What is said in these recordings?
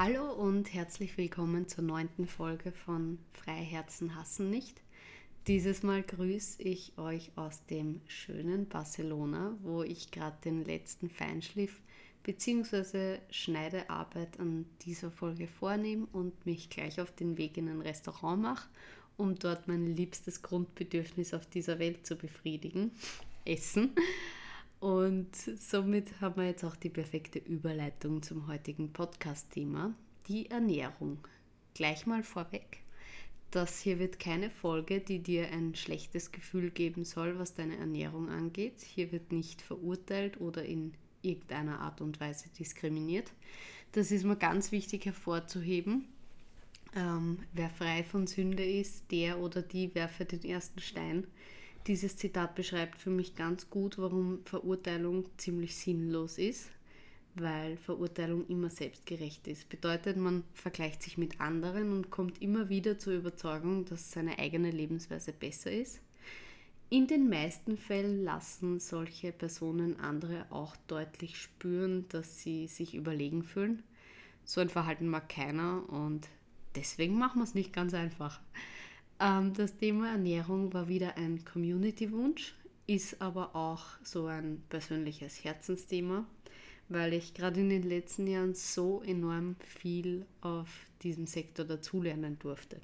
Hallo und herzlich willkommen zur neunten Folge von Freiherzen hassen nicht. Dieses Mal grüße ich euch aus dem schönen Barcelona, wo ich gerade den letzten Feinschliff bzw. Schneidearbeit an dieser Folge vornehme und mich gleich auf den Weg in ein Restaurant mache, um dort mein liebstes Grundbedürfnis auf dieser Welt zu befriedigen, Essen. Und somit haben wir jetzt auch die perfekte Überleitung zum heutigen Podcast-Thema, die Ernährung. Gleich mal vorweg. Das hier wird keine Folge, die dir ein schlechtes Gefühl geben soll, was deine Ernährung angeht. Hier wird nicht verurteilt oder in irgendeiner Art und Weise diskriminiert. Das ist mir ganz wichtig hervorzuheben. Ähm, wer frei von Sünde ist, der oder die werfe den ersten Stein. Dieses Zitat beschreibt für mich ganz gut, warum Verurteilung ziemlich sinnlos ist, weil Verurteilung immer selbstgerecht ist. Bedeutet, man vergleicht sich mit anderen und kommt immer wieder zur Überzeugung, dass seine eigene Lebensweise besser ist. In den meisten Fällen lassen solche Personen andere auch deutlich spüren, dass sie sich überlegen fühlen. So ein Verhalten mag keiner und deswegen machen wir es nicht ganz einfach. Ähm, das Thema Ernährung war wieder ein Community-Wunsch, ist aber auch so ein persönliches Herzensthema, weil ich gerade in den letzten Jahren so enorm viel auf diesem Sektor dazulernen durfte.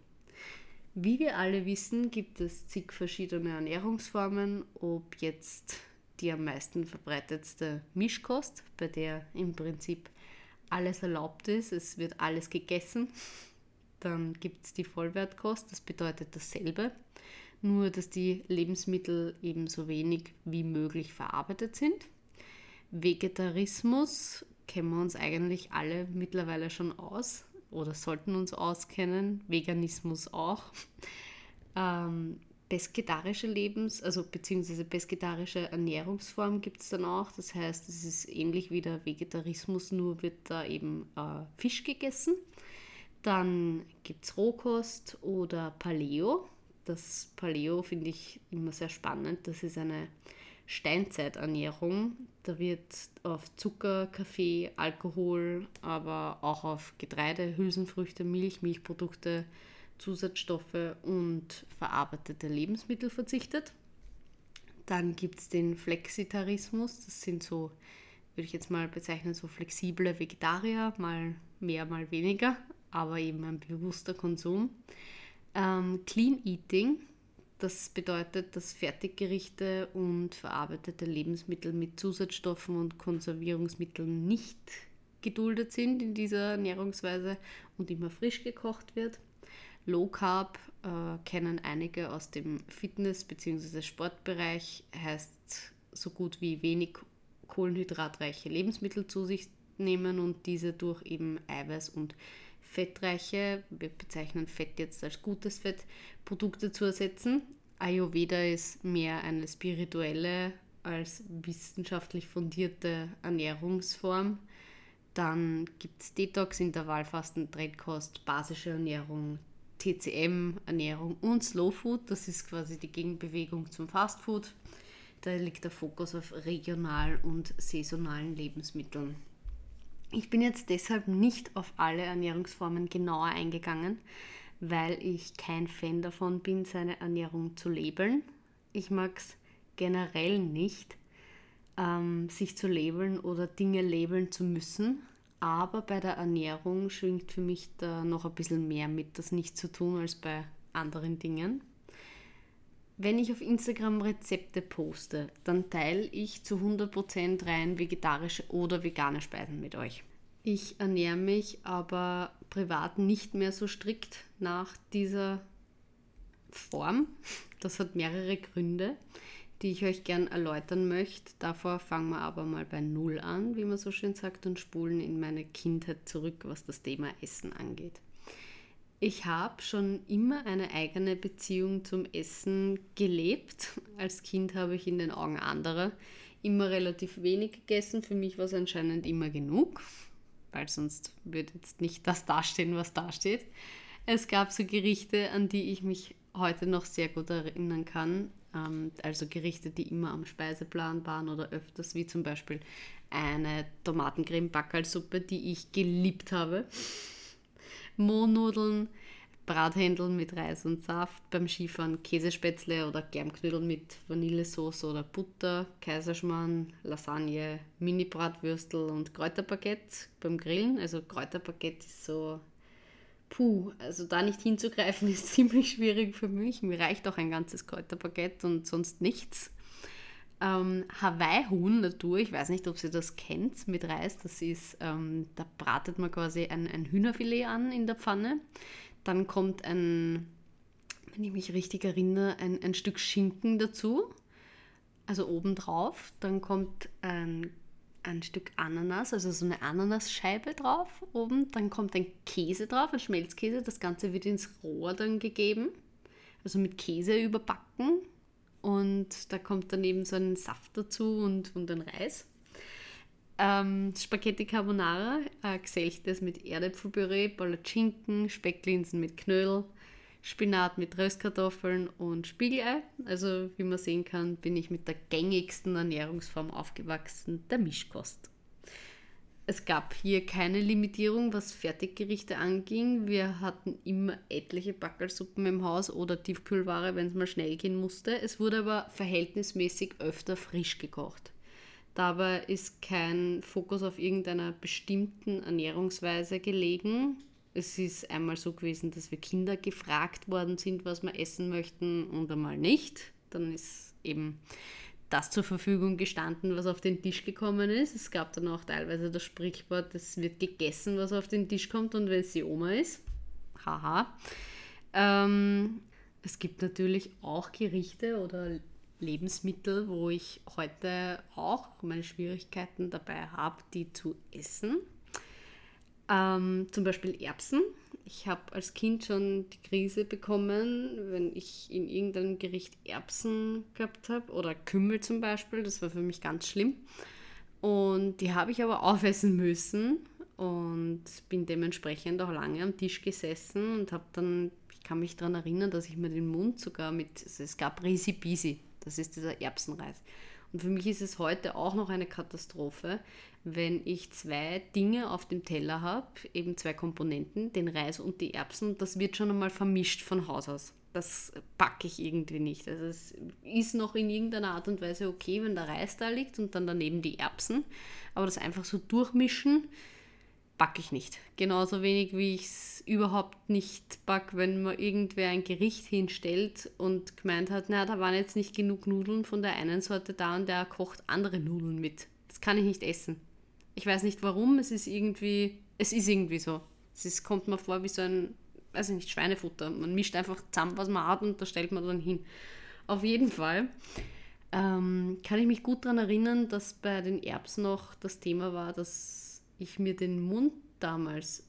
Wie wir alle wissen, gibt es zig verschiedene Ernährungsformen, ob jetzt die am meisten verbreitetste Mischkost, bei der im Prinzip alles erlaubt ist, es wird alles gegessen, dann gibt es die Vollwertkost, das bedeutet dasselbe, nur dass die Lebensmittel eben so wenig wie möglich verarbeitet sind. Vegetarismus kennen wir uns eigentlich alle mittlerweile schon aus oder sollten uns auskennen, Veganismus auch. Ähm, pesketarische Lebens-, also beziehungsweise pesketarische Ernährungsform gibt es dann auch. Das heißt, es ist ähnlich wie der Vegetarismus, nur wird da eben äh, Fisch gegessen. Dann gibt es Rohkost oder Paleo. Das Paleo finde ich immer sehr spannend. Das ist eine Steinzeiternährung. Da wird auf Zucker, Kaffee, Alkohol, aber auch auf Getreide, Hülsenfrüchte, Milch, Milchprodukte, Zusatzstoffe und verarbeitete Lebensmittel verzichtet. Dann gibt es den Flexitarismus. Das sind so, würde ich jetzt mal bezeichnen, so flexible Vegetarier, mal mehr, mal weniger aber eben ein bewusster Konsum. Ähm, Clean Eating, das bedeutet, dass Fertiggerichte und verarbeitete Lebensmittel mit Zusatzstoffen und Konservierungsmitteln nicht geduldet sind in dieser Ernährungsweise und immer frisch gekocht wird. Low Carb äh, kennen einige aus dem Fitness- bzw. Sportbereich, heißt so gut wie wenig kohlenhydratreiche Lebensmittel zu sich nehmen und diese durch eben Eiweiß und fettreiche, wir bezeichnen Fett jetzt als gutes Fett, Produkte zu ersetzen. Ayurveda ist mehr eine spirituelle als wissenschaftlich fundierte Ernährungsform. Dann gibt es Detox, Intervallfasten, Trendkost, basische Ernährung, TCM, Ernährung und Slow Food. Das ist quasi die Gegenbewegung zum Fast Food. Da liegt der Fokus auf regional und saisonalen Lebensmitteln. Ich bin jetzt deshalb nicht auf alle Ernährungsformen genauer eingegangen, weil ich kein Fan davon bin, seine Ernährung zu labeln. Ich mag es generell nicht, ähm, sich zu labeln oder Dinge labeln zu müssen. Aber bei der Ernährung schwingt für mich da noch ein bisschen mehr mit, das nicht zu tun als bei anderen Dingen. Wenn ich auf Instagram Rezepte poste, dann teile ich zu 100% rein vegetarische oder vegane Speisen mit euch. Ich ernähre mich aber privat nicht mehr so strikt nach dieser Form. Das hat mehrere Gründe, die ich euch gern erläutern möchte. Davor fangen wir aber mal bei Null an, wie man so schön sagt, und spulen in meine Kindheit zurück, was das Thema Essen angeht. Ich habe schon immer eine eigene Beziehung zum Essen gelebt. Als Kind habe ich in den Augen anderer immer relativ wenig gegessen. Für mich war es anscheinend immer genug, weil sonst würde jetzt nicht das dastehen, was da steht. Es gab so Gerichte, an die ich mich heute noch sehr gut erinnern kann. Ähm, also Gerichte, die immer am Speiseplan waren oder öfters, wie zum Beispiel eine Tomatencreme-Backalsuppe, die ich geliebt habe. Mohnnudeln, Brathändel mit Reis und Saft, beim Skifahren Käsespätzle oder Germknödel mit Vanillesoße oder Butter, Kaiserschmarrn, Lasagne, Mini-Bratwürstel und Kräuterbaguette beim Grillen. Also Kräuterbaguette ist so, puh, also da nicht hinzugreifen ist ziemlich schwierig für mich. Mir reicht auch ein ganzes Kräuterbaguette und sonst nichts. Ähm, Hawaii-Huhn Natur, ich weiß nicht, ob ihr das kennt mit Reis. Das ist, ähm, da bratet man quasi ein, ein Hühnerfilet an in der Pfanne dann kommt ein, wenn ich mich richtig erinnere, ein, ein Stück Schinken dazu, also obendrauf. Dann kommt ein, ein Stück Ananas, also so eine Ananasscheibe drauf oben. Dann kommt ein Käse drauf, ein Schmelzkäse. Das Ganze wird ins Rohr dann gegeben, also mit Käse überbacken. Und da kommt daneben so ein Saft dazu und, und ein Reis. Ähm, Spaghetti Carbonara, äh, geselchtes mit Erdäpfelpüree, Palatschinken, Specklinsen mit Knödel, Spinat mit Röstkartoffeln und Spiegelei. Also wie man sehen kann, bin ich mit der gängigsten Ernährungsform aufgewachsen, der Mischkost. Es gab hier keine Limitierung, was Fertiggerichte anging. Wir hatten immer etliche Backelsuppen im Haus oder Tiefkühlware, wenn es mal schnell gehen musste. Es wurde aber verhältnismäßig öfter frisch gekocht. Dabei ist kein Fokus auf irgendeiner bestimmten Ernährungsweise gelegen. Es ist einmal so gewesen, dass wir Kinder gefragt worden sind, was wir essen möchten und einmal nicht. Dann ist eben das zur Verfügung gestanden, was auf den Tisch gekommen ist. Es gab dann auch teilweise das Sprichwort, es wird gegessen, was auf den Tisch kommt und wenn es die Oma ist. Haha. Ähm, es gibt natürlich auch Gerichte oder Lebensmittel, wo ich heute auch meine Schwierigkeiten dabei habe, die zu essen. Ähm, zum Beispiel Erbsen. Ich habe als Kind schon die Krise bekommen, wenn ich in irgendeinem Gericht Erbsen gehabt habe oder Kümmel zum Beispiel. Das war für mich ganz schlimm. Und die habe ich aber aufessen müssen und bin dementsprechend auch lange am Tisch gesessen und habe dann, ich kann mich daran erinnern, dass ich mir den Mund sogar mit, also es gab Risi Bisi, das ist dieser Erbsenreis. Und für mich ist es heute auch noch eine Katastrophe, wenn ich zwei Dinge auf dem Teller habe, eben zwei Komponenten, den Reis und die Erbsen, das wird schon einmal vermischt von Haus aus. Das packe ich irgendwie nicht. Also es ist noch in irgendeiner Art und Weise okay, wenn der Reis da liegt und dann daneben die Erbsen. Aber das einfach so durchmischen, backe ich nicht. Genauso wenig wie ich es überhaupt nicht backe, wenn mir irgendwer ein Gericht hinstellt und gemeint hat, na, da waren jetzt nicht genug Nudeln von der einen Sorte da und der kocht andere Nudeln mit. Das kann ich nicht essen. Ich weiß nicht warum, es ist irgendwie, es ist irgendwie so. Es ist, kommt mir vor wie so ein, weiß ich nicht, Schweinefutter. Man mischt einfach zusammen, was man hat und da stellt man dann hin. Auf jeden Fall ähm, kann ich mich gut daran erinnern, dass bei den Erbsen noch das Thema war, dass ich mir den Mund damals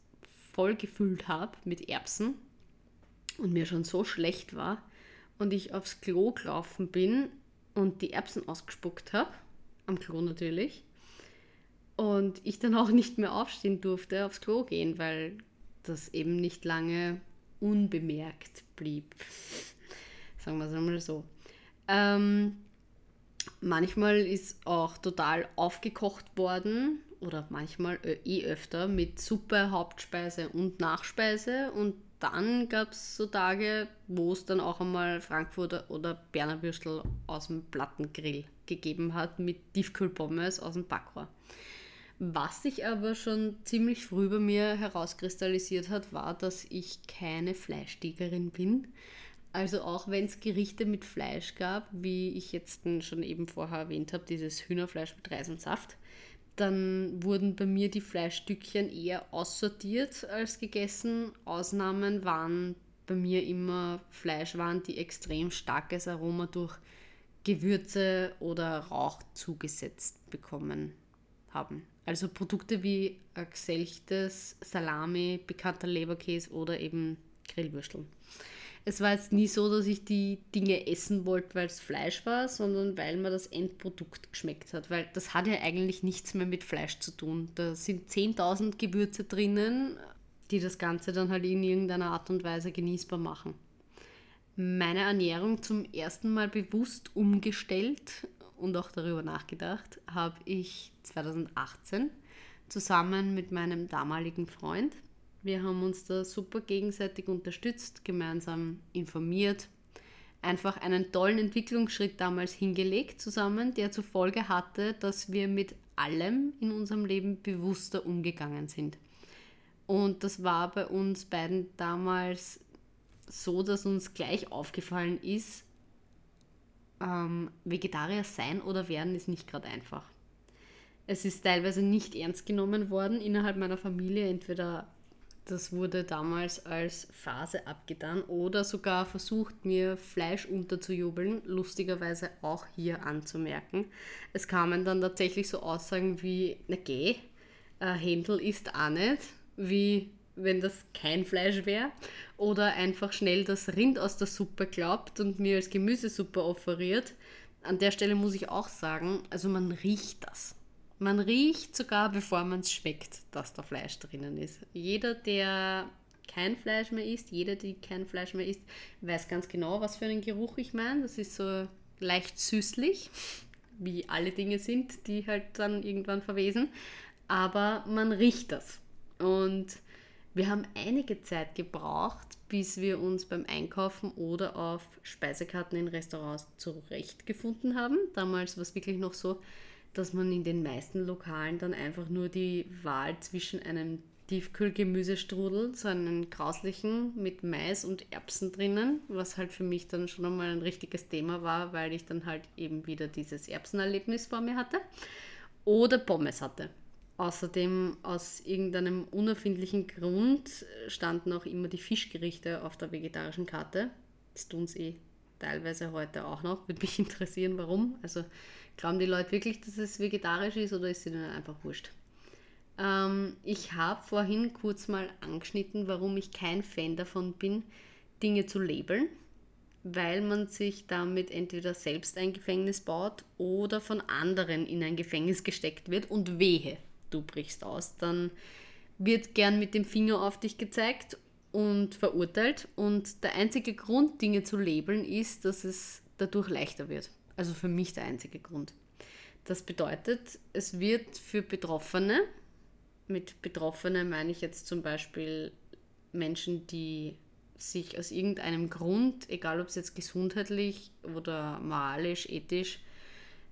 voll gefüllt habe mit Erbsen und mir schon so schlecht war und ich aufs Klo gelaufen bin und die Erbsen ausgespuckt habe, am Klo natürlich, und ich dann auch nicht mehr aufstehen durfte, aufs Klo gehen, weil das eben nicht lange unbemerkt blieb. Sagen wir es einmal so. Ähm, manchmal ist auch total aufgekocht worden oder manchmal äh, eh öfter mit Suppe, Hauptspeise und Nachspeise. Und dann gab es so Tage, wo es dann auch einmal Frankfurter oder Berner Würstel aus dem Plattengrill gegeben hat mit Tiefkühlpommes aus dem Backrohr. Was sich aber schon ziemlich früh bei mir herauskristallisiert hat, war, dass ich keine Fleischtigerin bin. Also auch wenn es Gerichte mit Fleisch gab, wie ich jetzt schon eben vorher erwähnt habe, dieses Hühnerfleisch mit Reis und Saft, dann wurden bei mir die Fleischstückchen eher aussortiert als gegessen. Ausnahmen waren bei mir immer Fleischwaren, die extrem starkes Aroma durch Gewürze oder Rauch zugesetzt bekommen haben. Also Produkte wie geselchtes Salami, bekannter Leberkäse oder eben Grillwürsteln es war jetzt nie so, dass ich die Dinge essen wollte, weil es Fleisch war, sondern weil mir das Endprodukt geschmeckt hat. Weil das hat ja eigentlich nichts mehr mit Fleisch zu tun. Da sind 10.000 Gewürze drinnen, die das Ganze dann halt in irgendeiner Art und Weise genießbar machen. Meine Ernährung zum ersten Mal bewusst umgestellt und auch darüber nachgedacht, habe ich 2018 zusammen mit meinem damaligen Freund, wir haben uns da super gegenseitig unterstützt, gemeinsam informiert, einfach einen tollen Entwicklungsschritt damals hingelegt zusammen, der zur Folge hatte, dass wir mit allem in unserem Leben bewusster umgegangen sind. Und das war bei uns beiden damals so, dass uns gleich aufgefallen ist, ähm, Vegetarier sein oder werden ist nicht gerade einfach. Es ist teilweise nicht ernst genommen worden innerhalb meiner Familie. Entweder das wurde damals als Phase abgetan oder sogar versucht, mir Fleisch unterzujubeln, lustigerweise auch hier anzumerken. Es kamen dann tatsächlich so Aussagen wie, na geh, äh, Händel ist auch nicht, wie wenn das kein Fleisch wäre. Oder einfach schnell das Rind aus der Suppe glaubt und mir als Gemüsesuppe offeriert. An der Stelle muss ich auch sagen, also man riecht das. Man riecht sogar, bevor man es schmeckt, dass da Fleisch drinnen ist. Jeder, der kein Fleisch mehr isst, jeder, die kein Fleisch mehr isst, weiß ganz genau, was für einen Geruch ich meine. Das ist so leicht süßlich, wie alle Dinge sind, die halt dann irgendwann verwesen. Aber man riecht das. Und wir haben einige Zeit gebraucht, bis wir uns beim Einkaufen oder auf Speisekarten in Restaurants zurechtgefunden haben. Damals war es wirklich noch so, dass man in den meisten Lokalen dann einfach nur die Wahl zwischen einem Tiefkühlgemüsestrudel, so einen grauslichen mit Mais und Erbsen drinnen, was halt für mich dann schon einmal ein richtiges Thema war, weil ich dann halt eben wieder dieses Erbsenerlebnis vor mir hatte, oder Pommes hatte. Außerdem aus irgendeinem unerfindlichen Grund standen auch immer die Fischgerichte auf der vegetarischen Karte. Das tun sie eh teilweise heute auch noch. Würde mich interessieren, warum. Also Glauben die Leute wirklich, dass es vegetarisch ist oder ist ihnen einfach wurscht? Ähm, ich habe vorhin kurz mal angeschnitten, warum ich kein Fan davon bin, Dinge zu labeln, weil man sich damit entweder selbst ein Gefängnis baut oder von anderen in ein Gefängnis gesteckt wird und wehe, du brichst aus, dann wird gern mit dem Finger auf dich gezeigt und verurteilt und der einzige Grund, Dinge zu labeln, ist, dass es dadurch leichter wird. Also für mich der einzige Grund. Das bedeutet, es wird für Betroffene, mit Betroffene meine ich jetzt zum Beispiel Menschen, die sich aus irgendeinem Grund, egal ob es jetzt gesundheitlich oder moralisch, ethisch,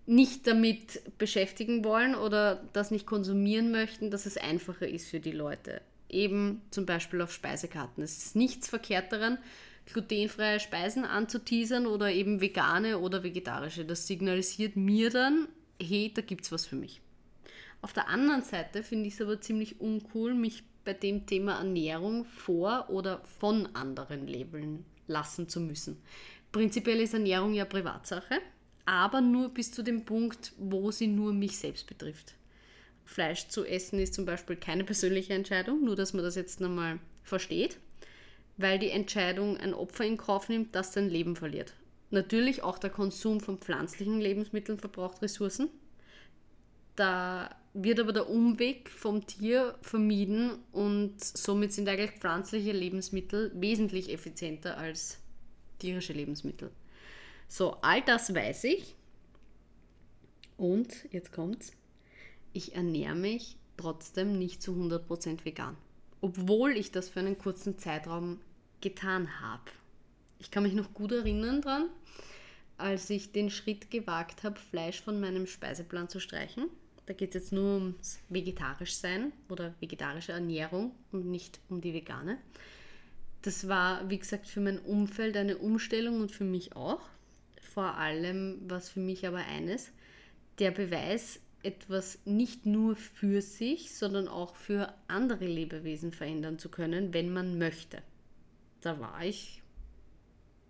nicht damit beschäftigen wollen oder das nicht konsumieren möchten, dass es einfacher ist für die Leute. Eben zum Beispiel auf Speisekarten. Es ist nichts verkehrt daran, glutenfreie Speisen anzuteasern oder eben vegane oder vegetarische. Das signalisiert mir dann, hey, da gibt es was für mich. Auf der anderen Seite finde ich es aber ziemlich uncool, mich bei dem Thema Ernährung vor oder von anderen labeln lassen zu müssen. Prinzipiell ist Ernährung ja Privatsache, aber nur bis zu dem Punkt, wo sie nur mich selbst betrifft. Fleisch zu essen ist zum Beispiel keine persönliche Entscheidung, nur dass man das jetzt nochmal versteht weil die Entscheidung ein Opfer in Kauf nimmt, das sein Leben verliert. Natürlich auch der Konsum von pflanzlichen Lebensmitteln verbraucht Ressourcen. Da wird aber der Umweg vom Tier vermieden und somit sind eigentlich pflanzliche Lebensmittel wesentlich effizienter als tierische Lebensmittel. So, all das weiß ich. Und jetzt kommt's. Ich ernähre mich trotzdem nicht zu 100% vegan obwohl ich das für einen kurzen Zeitraum getan habe. Ich kann mich noch gut erinnern dran, als ich den Schritt gewagt habe, Fleisch von meinem Speiseplan zu streichen. Da geht es jetzt nur ums vegetarisch sein oder vegetarische Ernährung und nicht um die vegane. Das war, wie gesagt, für mein Umfeld eine Umstellung und für mich auch. Vor allem war es für mich aber eines, der Beweis, etwas nicht nur für sich, sondern auch für andere Lebewesen verändern zu können, wenn man möchte. Da war ich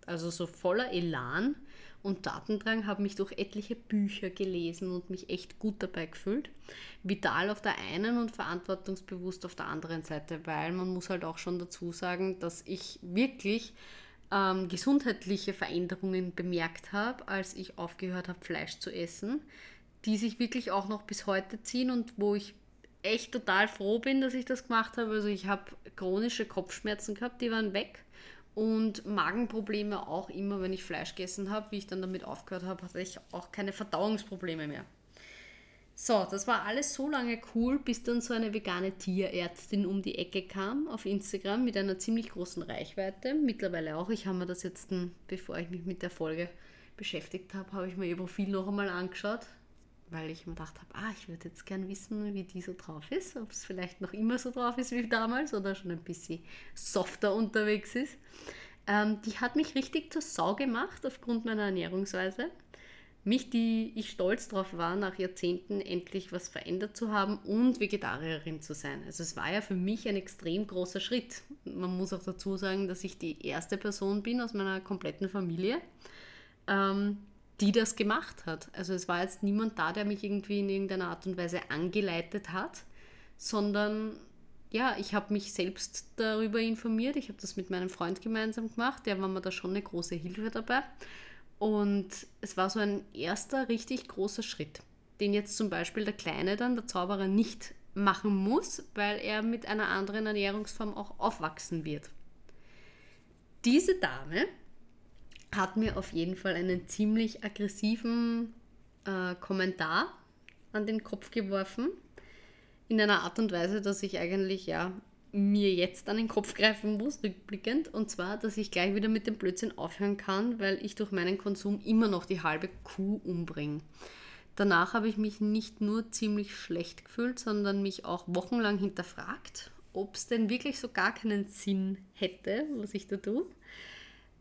also so voller Elan und Datendrang, habe mich durch etliche Bücher gelesen und mich echt gut dabei gefühlt. Vital auf der einen und verantwortungsbewusst auf der anderen Seite, weil man muss halt auch schon dazu sagen, dass ich wirklich ähm, gesundheitliche Veränderungen bemerkt habe, als ich aufgehört habe, Fleisch zu essen die sich wirklich auch noch bis heute ziehen und wo ich echt total froh bin, dass ich das gemacht habe. Also ich habe chronische Kopfschmerzen gehabt, die waren weg und Magenprobleme auch immer, wenn ich Fleisch gegessen habe. Wie ich dann damit aufgehört habe, hatte ich auch keine Verdauungsprobleme mehr. So, das war alles so lange cool, bis dann so eine vegane Tierärztin um die Ecke kam auf Instagram mit einer ziemlich großen Reichweite. Mittlerweile auch. Ich habe mir das jetzt, bevor ich mich mit der Folge beschäftigt habe, habe ich mir ihr Profil noch einmal angeschaut, weil ich mir gedacht habe, ah, ich würde jetzt gern wissen, wie die so drauf ist, ob es vielleicht noch immer so drauf ist wie damals oder schon ein bisschen softer unterwegs ist. Ähm, die hat mich richtig zur Sau gemacht aufgrund meiner Ernährungsweise. Mich, die ich stolz drauf war, nach Jahrzehnten endlich was verändert zu haben und Vegetarierin zu sein. Also es war ja für mich ein extrem großer Schritt. Man muss auch dazu sagen, dass ich die erste Person bin aus meiner kompletten Familie, ähm, die das gemacht hat. Also es war jetzt niemand da, der mich irgendwie in irgendeiner Art und Weise angeleitet hat, sondern ja, ich habe mich selbst darüber informiert. Ich habe das mit meinem Freund gemeinsam gemacht. Der war mir da schon eine große Hilfe dabei. Und es war so ein erster richtig großer Schritt, den jetzt zum Beispiel der Kleine dann, der Zauberer, nicht machen muss, weil er mit einer anderen Ernährungsform auch aufwachsen wird. Diese Dame hat mir auf jeden Fall einen ziemlich aggressiven äh, Kommentar an den Kopf geworfen. In einer Art und Weise, dass ich eigentlich ja mir jetzt an den Kopf greifen muss, rückblickend. Und zwar, dass ich gleich wieder mit dem Blödsinn aufhören kann, weil ich durch meinen Konsum immer noch die halbe Kuh umbringe. Danach habe ich mich nicht nur ziemlich schlecht gefühlt, sondern mich auch wochenlang hinterfragt, ob es denn wirklich so gar keinen Sinn hätte, was ich da tue.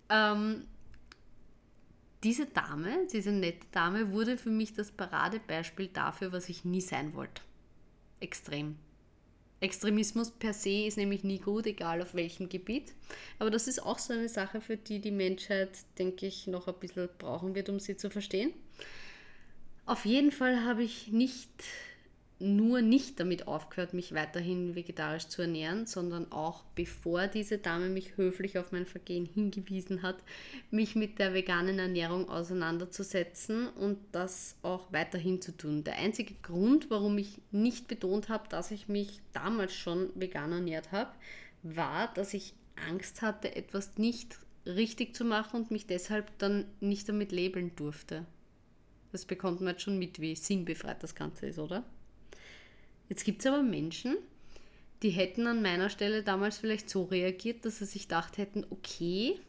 Ähm, diese Dame, diese nette Dame, wurde für mich das Paradebeispiel dafür, was ich nie sein wollte. Extrem. Extremismus per se ist nämlich nie gut, egal auf welchem Gebiet. Aber das ist auch so eine Sache, für die die Menschheit, denke ich, noch ein bisschen brauchen wird, um sie zu verstehen. Auf jeden Fall habe ich nicht nur nicht damit aufgehört, mich weiterhin vegetarisch zu ernähren, sondern auch bevor diese Dame mich höflich auf mein Vergehen hingewiesen hat, mich mit der veganen Ernährung auseinanderzusetzen und das auch weiterhin zu tun. Der einzige Grund, warum ich nicht betont habe, dass ich mich damals schon vegan ernährt habe, war, dass ich Angst hatte, etwas nicht richtig zu machen und mich deshalb dann nicht damit labeln durfte. Das bekommt man jetzt schon mit, wie sinnbefreit das Ganze ist, oder? Jetzt gibt es aber Menschen, die hätten an meiner Stelle damals vielleicht so reagiert, dass sie sich gedacht hätten, okay,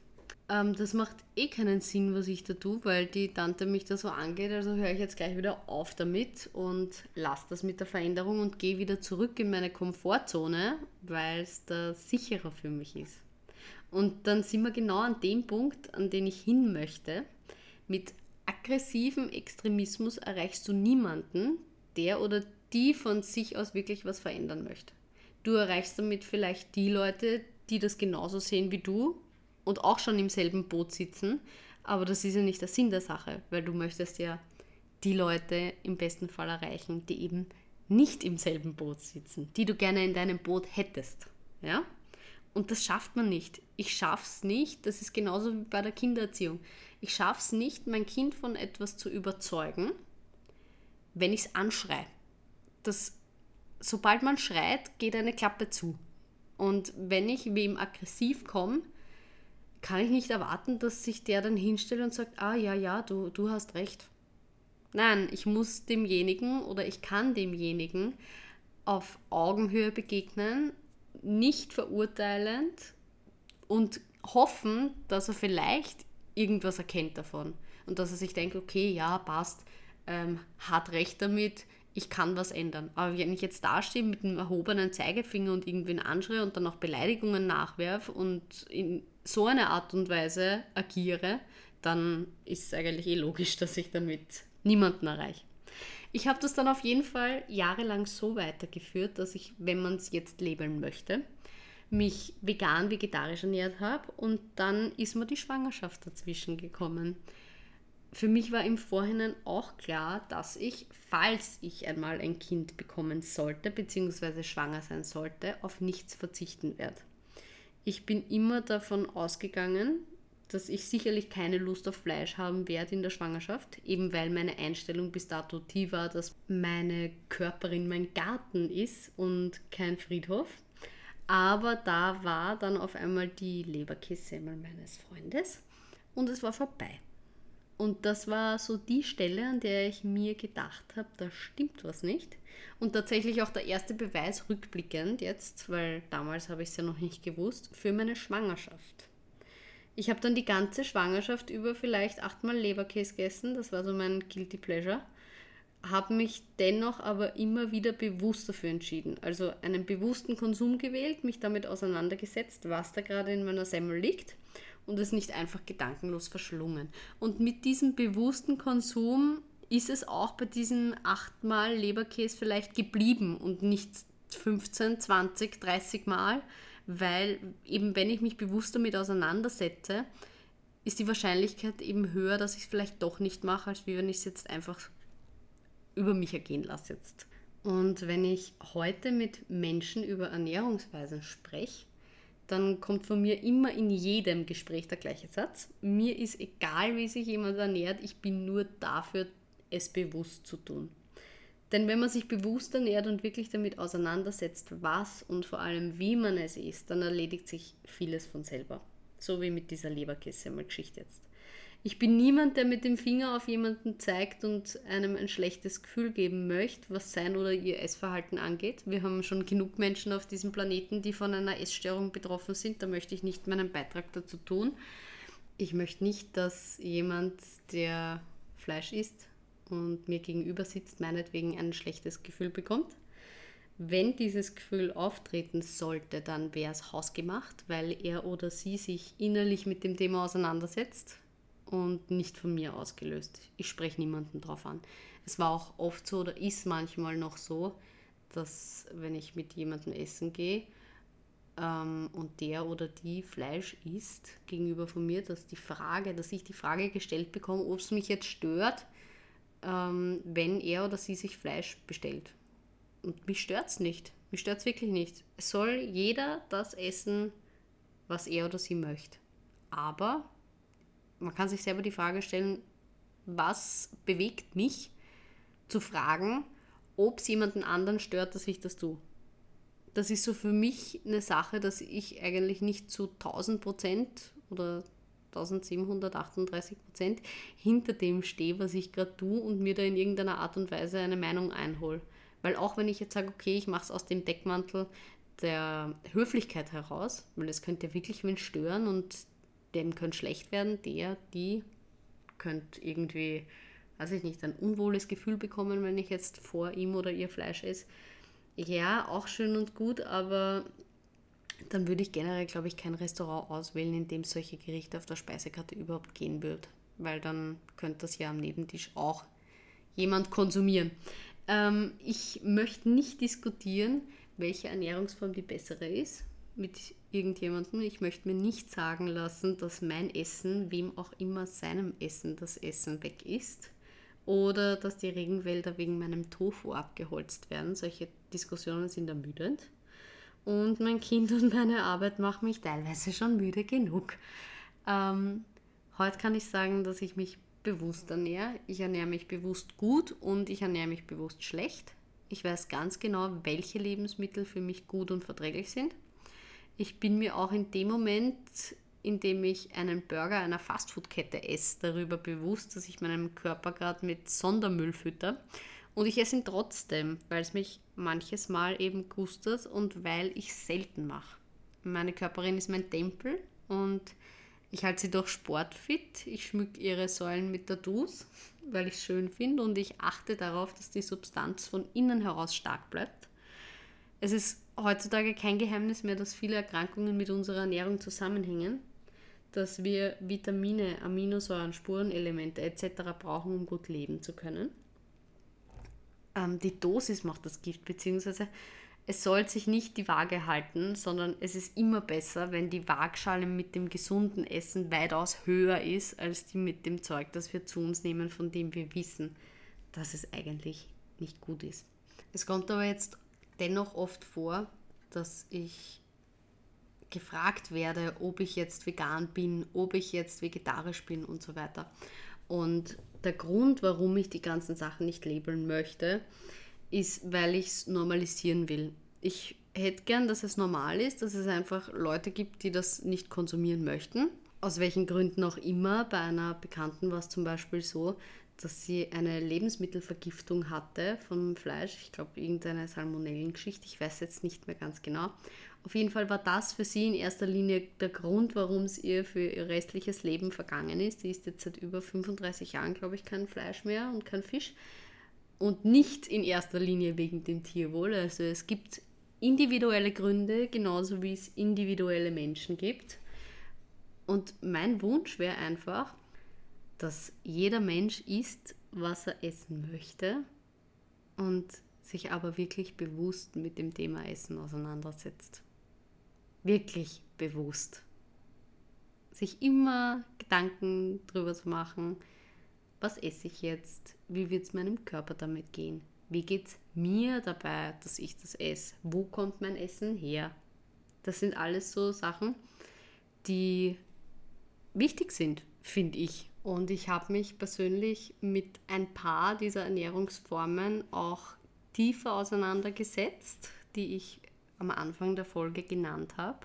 ähm, das macht eh keinen Sinn, was ich da tue, weil die Tante mich da so angeht, also höre ich jetzt gleich wieder auf damit und lasse das mit der Veränderung und gehe wieder zurück in meine Komfortzone, weil es da sicherer für mich ist. Und dann sind wir genau an dem Punkt, an den ich hin möchte. Mit aggressivem Extremismus erreichst du niemanden, der oder die von sich aus wirklich was verändern möchte. Du erreichst damit vielleicht die Leute, die das genauso sehen wie du und auch schon im selben Boot sitzen, aber das ist ja nicht der Sinn der Sache, weil du möchtest ja die Leute im besten Fall erreichen, die eben nicht im selben Boot sitzen, die du gerne in deinem Boot hättest. Ja? Und das schafft man nicht. Ich schaff's nicht, das ist genauso wie bei der Kindererziehung. Ich schaff's nicht, mein Kind von etwas zu überzeugen, wenn ich es anschreie dass sobald man schreit, geht eine Klappe zu. Und wenn ich wem aggressiv komme, kann ich nicht erwarten, dass sich der dann hinstellt und sagt, ah ja, ja, du, du hast recht. Nein, ich muss demjenigen oder ich kann demjenigen auf Augenhöhe begegnen, nicht verurteilend und hoffen, dass er vielleicht irgendwas erkennt davon. Und dass er sich denkt, okay, ja, passt, ähm, hat recht damit, ich kann was ändern. Aber wenn ich jetzt dastehe mit einem erhobenen Zeigefinger und irgendwen anschreie und dann auch Beleidigungen nachwerfe und in so einer Art und Weise agiere, dann ist es eigentlich eh logisch, dass ich damit niemanden erreiche. Ich habe das dann auf jeden Fall jahrelang so weitergeführt, dass ich, wenn man es jetzt labeln möchte, mich vegan, vegetarisch ernährt habe und dann ist mir die Schwangerschaft dazwischen gekommen für mich war im Vorhinein auch klar, dass ich, falls ich einmal ein Kind bekommen sollte, beziehungsweise schwanger sein sollte, auf nichts verzichten werde. Ich bin immer davon ausgegangen, dass ich sicherlich keine Lust auf Fleisch haben werde in der Schwangerschaft, eben weil meine Einstellung bis dato die war, dass meine Körperin mein Garten ist und kein Friedhof. Aber da war dann auf einmal die Leberkässemmel meines Freundes und es war vorbei. Und das war so die Stelle, an der ich mir gedacht habe, da stimmt was nicht. Und tatsächlich auch der erste Beweis rückblickend jetzt, weil damals habe ich es ja noch nicht gewusst, für meine Schwangerschaft. Ich habe dann die ganze Schwangerschaft über vielleicht achtmal Leberkäse gegessen, das war so mein Guilty Pleasure habe mich dennoch aber immer wieder bewusst dafür entschieden. Also einen bewussten Konsum gewählt, mich damit auseinandergesetzt, was da gerade in meiner Semmel liegt und es nicht einfach gedankenlos verschlungen. Und mit diesem bewussten Konsum ist es auch bei diesen achtmal Leberkäse vielleicht geblieben und nicht 15, 20, 30 Mal, weil eben wenn ich mich bewusst damit auseinandersetze, ist die Wahrscheinlichkeit eben höher, dass ich es vielleicht doch nicht mache, als wie wenn ich es jetzt einfach über mich ergehen lasse jetzt. Und wenn ich heute mit Menschen über Ernährungsweisen spreche, dann kommt von mir immer in jedem Gespräch der gleiche Satz. Mir ist egal, wie sich jemand ernährt, ich bin nur dafür, es bewusst zu tun. Denn wenn man sich bewusst ernährt und wirklich damit auseinandersetzt, was und vor allem wie man es isst, dann erledigt sich vieles von selber. So wie mit dieser Leberkäse-Geschichte jetzt. Ich bin niemand, der mit dem Finger auf jemanden zeigt und einem ein schlechtes Gefühl geben möchte, was sein oder ihr Essverhalten angeht. Wir haben schon genug Menschen auf diesem Planeten, die von einer Essstörung betroffen sind. Da möchte ich nicht meinen Beitrag dazu tun. Ich möchte nicht, dass jemand, der Fleisch isst und mir gegenüber sitzt, meinetwegen ein schlechtes Gefühl bekommt. Wenn dieses Gefühl auftreten sollte, dann wäre es hausgemacht, weil er oder sie sich innerlich mit dem Thema auseinandersetzt, und nicht von mir ausgelöst. Ich spreche niemanden drauf an. Es war auch oft so oder ist manchmal noch so, dass wenn ich mit jemandem essen gehe ähm, und der oder die Fleisch isst gegenüber von mir, dass die Frage, dass ich die Frage gestellt bekomme, ob es mich jetzt stört, ähm, wenn er oder sie sich Fleisch bestellt. Und mich stört es nicht. Mich stört es wirklich nicht. Es soll jeder das essen, was er oder sie möchte. Aber man kann sich selber die Frage stellen, was bewegt mich zu fragen, ob es jemanden anderen stört, dass ich das tue. Das ist so für mich eine Sache, dass ich eigentlich nicht zu 1000 Prozent oder 1738 Prozent hinter dem stehe, was ich gerade tue und mir da in irgendeiner Art und Weise eine Meinung einhole. Weil auch wenn ich jetzt sage, okay, ich mache es aus dem Deckmantel der Höflichkeit heraus, weil es könnte ja wirklich wen stören und dem könnte schlecht werden, der, die könnte irgendwie, weiß ich nicht, ein unwohles Gefühl bekommen, wenn ich jetzt vor ihm oder ihr Fleisch esse. Ja, auch schön und gut, aber dann würde ich generell, glaube ich, kein Restaurant auswählen, in dem solche Gerichte auf der Speisekarte überhaupt gehen wird, weil dann könnte das ja am Nebentisch auch jemand konsumieren. Ähm, ich möchte nicht diskutieren, welche Ernährungsform die bessere ist mit irgendjemandem. Ich möchte mir nicht sagen lassen, dass mein Essen, wem auch immer seinem Essen das Essen weg ist. Oder dass die Regenwälder wegen meinem Tofu abgeholzt werden. Solche Diskussionen sind ermüdend. Und mein Kind und meine Arbeit machen mich teilweise schon müde genug. Ähm, heute kann ich sagen, dass ich mich bewusst ernähre. Ich ernähre mich bewusst gut und ich ernähre mich bewusst schlecht. Ich weiß ganz genau, welche Lebensmittel für mich gut und verträglich sind ich bin mir auch in dem Moment, in dem ich einen Burger einer Fastfood-Kette esse, darüber bewusst, dass ich meinem Körper gerade mit Sondermüll fütter. Und ich esse ihn trotzdem, weil es mich manches Mal eben gustet und weil ich selten mache. Meine Körperin ist mein Tempel und ich halte sie durch sportfit. Ich schmücke ihre Säulen mit Tattoos, weil ich es schön finde und ich achte darauf, dass die Substanz von innen heraus stark bleibt. Es ist heutzutage kein Geheimnis mehr, dass viele Erkrankungen mit unserer Ernährung zusammenhängen, dass wir Vitamine, Aminosäuren, Spurenelemente etc. brauchen, um gut leben zu können. Ähm, die Dosis macht das Gift, beziehungsweise es soll sich nicht die Waage halten, sondern es ist immer besser, wenn die Waagschale mit dem gesunden Essen weitaus höher ist, als die mit dem Zeug, das wir zu uns nehmen, von dem wir wissen, dass es eigentlich nicht gut ist. Es kommt aber jetzt dennoch oft vor, dass ich gefragt werde, ob ich jetzt vegan bin, ob ich jetzt vegetarisch bin und so weiter. Und der Grund, warum ich die ganzen Sachen nicht labeln möchte, ist, weil ich es normalisieren will. Ich hätte gern, dass es normal ist, dass es einfach Leute gibt, die das nicht konsumieren möchten. Aus welchen Gründen auch immer. Bei einer Bekannten war es zum Beispiel so, dass sie eine Lebensmittelvergiftung hatte vom Fleisch. Ich glaube, irgendeine Salmonellengeschichte. Ich weiß jetzt nicht mehr ganz genau. Auf jeden Fall war das für sie in erster Linie der Grund, warum es ihr für ihr restliches Leben vergangen ist. Sie isst jetzt seit über 35 Jahren, glaube ich, kein Fleisch mehr und kein Fisch. Und nicht in erster Linie wegen dem Tierwohl. Also es gibt individuelle Gründe, genauso wie es individuelle Menschen gibt. Und mein Wunsch wäre einfach, dass jeder Mensch isst, was er essen möchte und sich aber wirklich bewusst mit dem Thema Essen auseinandersetzt. Wirklich bewusst. Sich immer Gedanken darüber zu machen, was esse ich jetzt, wie wird es meinem Körper damit gehen, wie geht es mir dabei, dass ich das esse, wo kommt mein Essen her. Das sind alles so Sachen, die wichtig sind, finde ich. Und ich habe mich persönlich mit ein paar dieser Ernährungsformen auch tiefer auseinandergesetzt, die ich am Anfang der Folge genannt habe.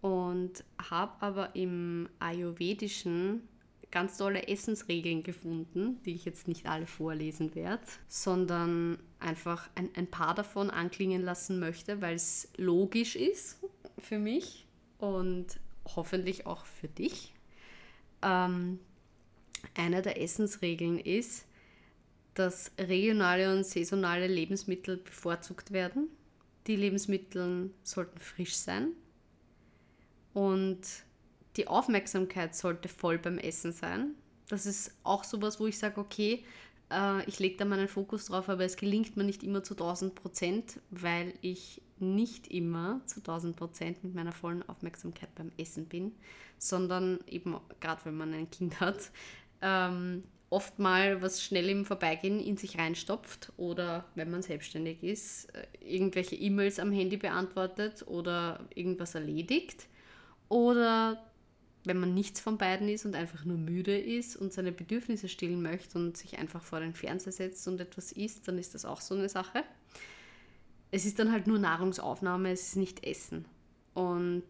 Und habe aber im Ayurvedischen ganz tolle Essensregeln gefunden, die ich jetzt nicht alle vorlesen werde, sondern einfach ein, ein paar davon anklingen lassen möchte, weil es logisch ist für mich und hoffentlich auch für dich. Ähm, eine der Essensregeln ist, dass regionale und saisonale Lebensmittel bevorzugt werden. Die Lebensmittel sollten frisch sein und die Aufmerksamkeit sollte voll beim Essen sein. Das ist auch sowas, wo ich sage, okay, äh, ich lege da meinen Fokus drauf, aber es gelingt mir nicht immer zu 1000 Prozent, weil ich nicht immer zu 1000 Prozent mit meiner vollen Aufmerksamkeit beim Essen bin, sondern eben gerade wenn man ein Kind hat, ähm, oft mal was schnell im Vorbeigehen in sich reinstopft oder wenn man selbstständig ist, äh, irgendwelche E-Mails am Handy beantwortet oder irgendwas erledigt oder wenn man nichts von beiden ist und einfach nur müde ist und seine Bedürfnisse stillen möchte und sich einfach vor den Fernseher setzt und etwas isst, dann ist das auch so eine Sache. Es ist dann halt nur Nahrungsaufnahme, es ist nicht Essen. Und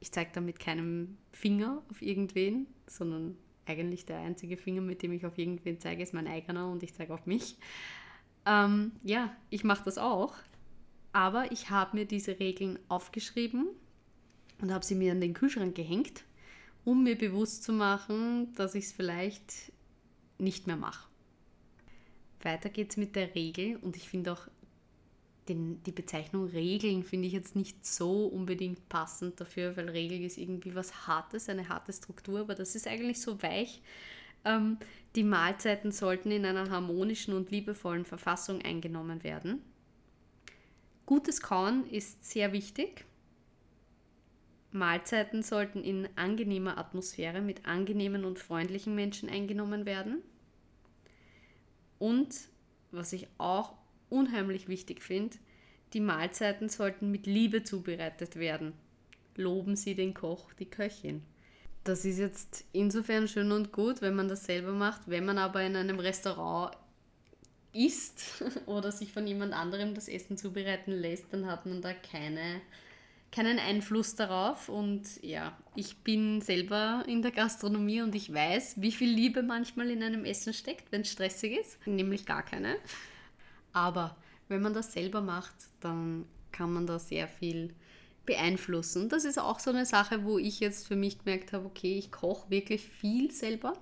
ich zeige da mit keinem Finger auf irgendwen, sondern eigentlich der einzige Finger, mit dem ich auf irgendwen zeige, ist mein eigener und ich zeige auf mich. Ähm, ja, ich mache das auch. Aber ich habe mir diese Regeln aufgeschrieben und habe sie mir an den Kühlschrank gehängt, um mir bewusst zu machen, dass ich es vielleicht nicht mehr mache. Weiter geht es mit der Regel und ich finde auch den, die Bezeichnung Regeln finde ich jetzt nicht so unbedingt passend dafür, weil Regel ist irgendwie was Hartes, eine harte Struktur, aber das ist eigentlich so weich. Ähm, die Mahlzeiten sollten in einer harmonischen und liebevollen Verfassung eingenommen werden. Gutes Kauen ist sehr wichtig. Mahlzeiten sollten in angenehmer Atmosphäre mit angenehmen und freundlichen Menschen eingenommen werden. Und was ich auch unheimlich wichtig finde, die Mahlzeiten sollten mit Liebe zubereitet werden. Loben Sie den Koch, die Köchin. Das ist jetzt insofern schön und gut, wenn man das selber macht. Wenn man aber in einem Restaurant isst oder sich von jemand anderem das Essen zubereiten lässt, dann hat man da keine, keinen Einfluss darauf. Und ja, ich bin selber in der Gastronomie und ich weiß, wie viel Liebe manchmal in einem Essen steckt, wenn es stressig ist. Nämlich gar keine. Aber wenn man das selber macht, dann kann man da sehr viel beeinflussen. Das ist auch so eine Sache, wo ich jetzt für mich gemerkt habe, okay, ich koche wirklich viel selber,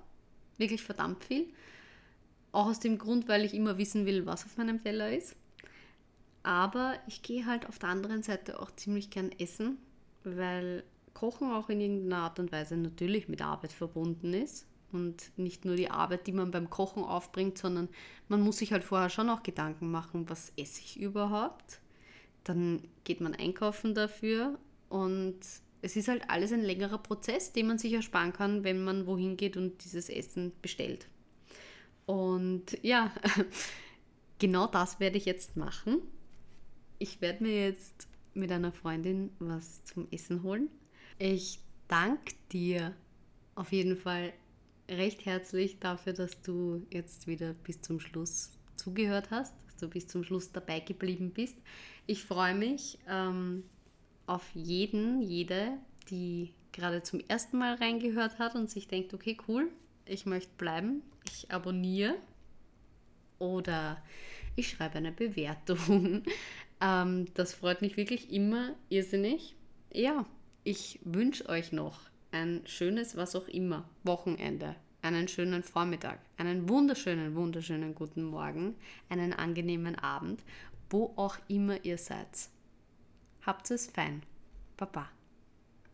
wirklich verdammt viel. Auch aus dem Grund, weil ich immer wissen will, was auf meinem Teller ist. Aber ich gehe halt auf der anderen Seite auch ziemlich gern essen, weil Kochen auch in irgendeiner Art und Weise natürlich mit Arbeit verbunden ist und nicht nur die Arbeit, die man beim Kochen aufbringt, sondern man muss sich halt vorher schon auch Gedanken machen, was esse ich überhaupt. Dann geht man einkaufen dafür und es ist halt alles ein längerer Prozess, den man sich ersparen kann, wenn man wohin geht und dieses Essen bestellt. Und ja, genau das werde ich jetzt machen. Ich werde mir jetzt mit einer Freundin was zum Essen holen. Ich danke dir auf jeden Fall recht herzlich dafür, dass du jetzt wieder bis zum Schluss zugehört hast, dass du bis zum Schluss dabei geblieben bist. Ich freue mich ähm, auf jeden, jede, die gerade zum ersten Mal reingehört hat und sich denkt, okay, cool, ich möchte bleiben, ich abonniere oder ich schreibe eine Bewertung. ähm, das freut mich wirklich immer irrsinnig. Ja, ich wünsche euch noch ein schönes, was auch immer, Wochenende, einen schönen Vormittag, einen wunderschönen, wunderschönen guten Morgen, einen angenehmen Abend, wo auch immer ihr seid. Habt es fein. Baba.